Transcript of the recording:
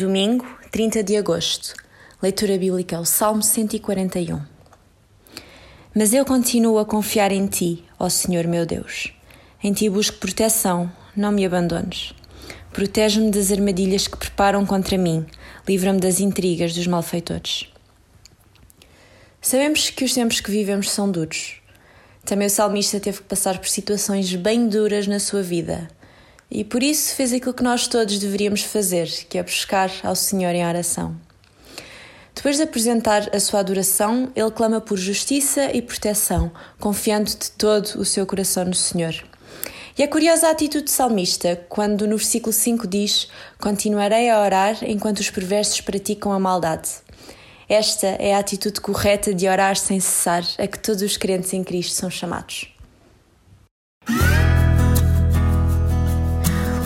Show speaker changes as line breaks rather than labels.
Domingo, 30 de agosto. Leitura bíblica, o Salmo 141. Mas eu continuo a confiar em ti, ó Senhor meu Deus. Em ti busco proteção, não me abandones. Protege-me das armadilhas que preparam contra mim, livra-me das intrigas dos malfeitores. Sabemos que os tempos que vivemos são duros. Também o salmista teve que passar por situações bem duras na sua vida e por isso fez aquilo que nós todos deveríamos fazer, que é buscar ao Senhor em oração. Depois de apresentar a sua adoração, ele clama por justiça e proteção, confiando de todo o seu coração no Senhor. E é curiosa a atitude salmista, quando no versículo 5 diz: Continuarei a orar enquanto os perversos praticam a maldade. Esta é a atitude correta de orar sem cessar, a que todos os crentes em Cristo são chamados.